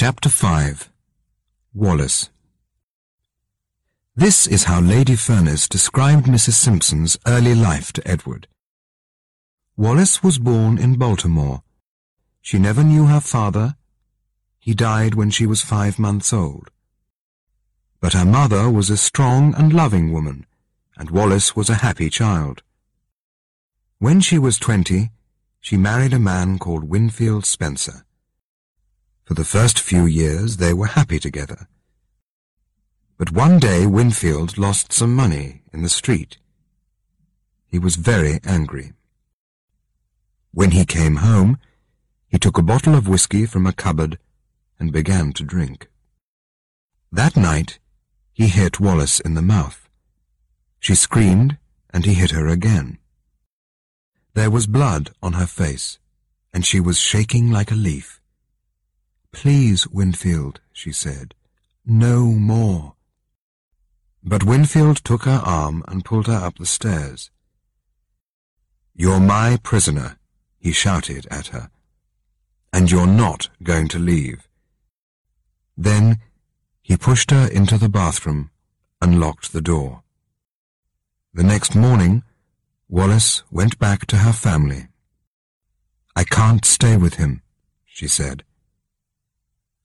Chapter 5 Wallis This is how Lady Furness described Mrs. Simpson's early life to Edward. Wallis was born in Baltimore. She never knew her father. He died when she was five months old. But her mother was a strong and loving woman, and Wallis was a happy child. When she was twenty, she married a man called Winfield Spencer. For the first few years they were happy together. But one day Winfield lost some money in the street. He was very angry. When he came home, he took a bottle of whiskey from a cupboard and began to drink. That night, he hit Wallis in the mouth. She screamed, and he hit her again. There was blood on her face, and she was shaking like a leaf. Please, Winfield, she said, no more. But Winfield took her arm and pulled her up the stairs. You're my prisoner, he shouted at her, and you're not going to leave. Then he pushed her into the bathroom and locked the door. The next morning, Wallis went back to her family. I can't stay with him, she said.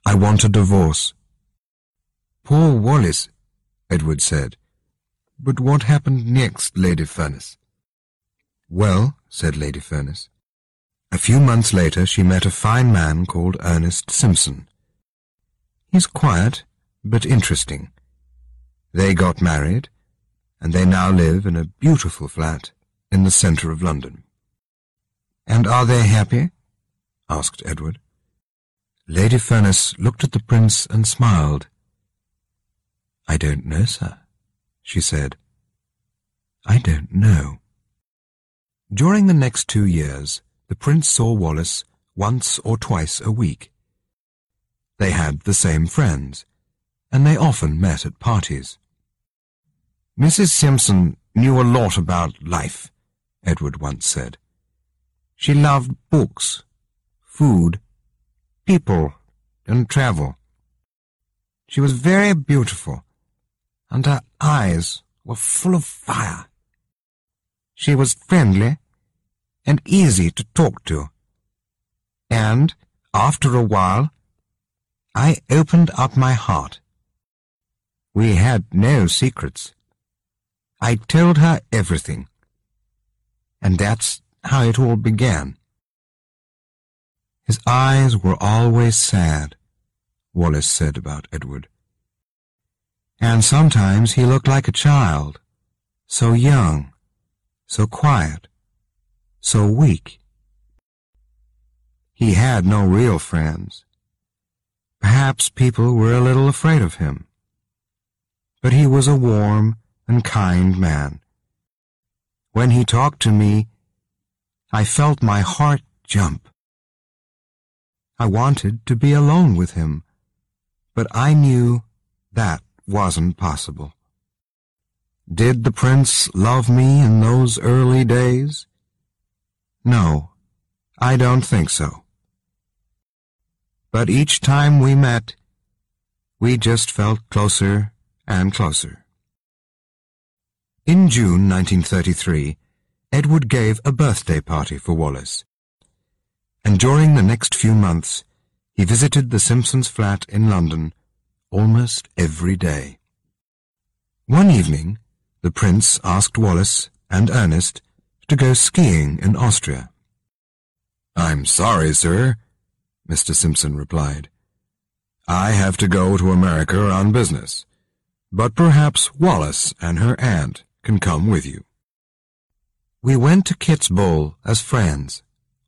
I want a divorce. Poor Wallis, Edward said. But what happened next, Lady Furness? Well, said Lady Furness, a few months later she met a fine man called Ernest Simpson. He's quiet, but interesting. They got married, and they now live in a beautiful flat in the centre of London. And are they happy? asked Edward. Lady Furness looked at the prince and smiled. I don't know, sir, she said. I don't know. During the next two years, the prince saw Wallis once or twice a week. They had the same friends, and they often met at parties. Mrs. Simpson knew a lot about life, Edward once said. She loved books, food, people, and travel. She was very beautiful, and her eyes were full of fire. She was friendly and easy to talk to. And, after a while, I opened up my heart. We had no secrets. I told her everything. And that's how it all began. His eyes were always sad, Wallis said about Edward. And sometimes he looked like a child, so young, so quiet, so weak. He had no real friends. Perhaps people were a little afraid of him. But he was a warm and kind man. When he talked to me, I felt my heart jump. I wanted to be alone with him, but I knew that wasn't possible. Did the prince love me in those early days? No, I don't think so. But each time we met, we just felt closer and closer. In June 1933, Edward gave a birthday party for Wallis. And during the next few months, he visited the Simpsons' flat in London almost every day. One evening, the prince asked Wallis and Ernest to go skiing in Austria. I'm sorry, sir, Mr. Simpson replied. I have to go to America on business, but perhaps Wallis and her aunt can come with you. We went to Kitzbühel as friends,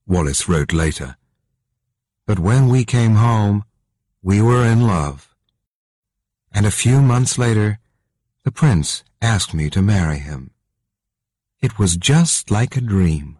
Wallis wrote later. But when we came home, we were in love. And a few months later, the prince asked me to marry him. It was just like a dream.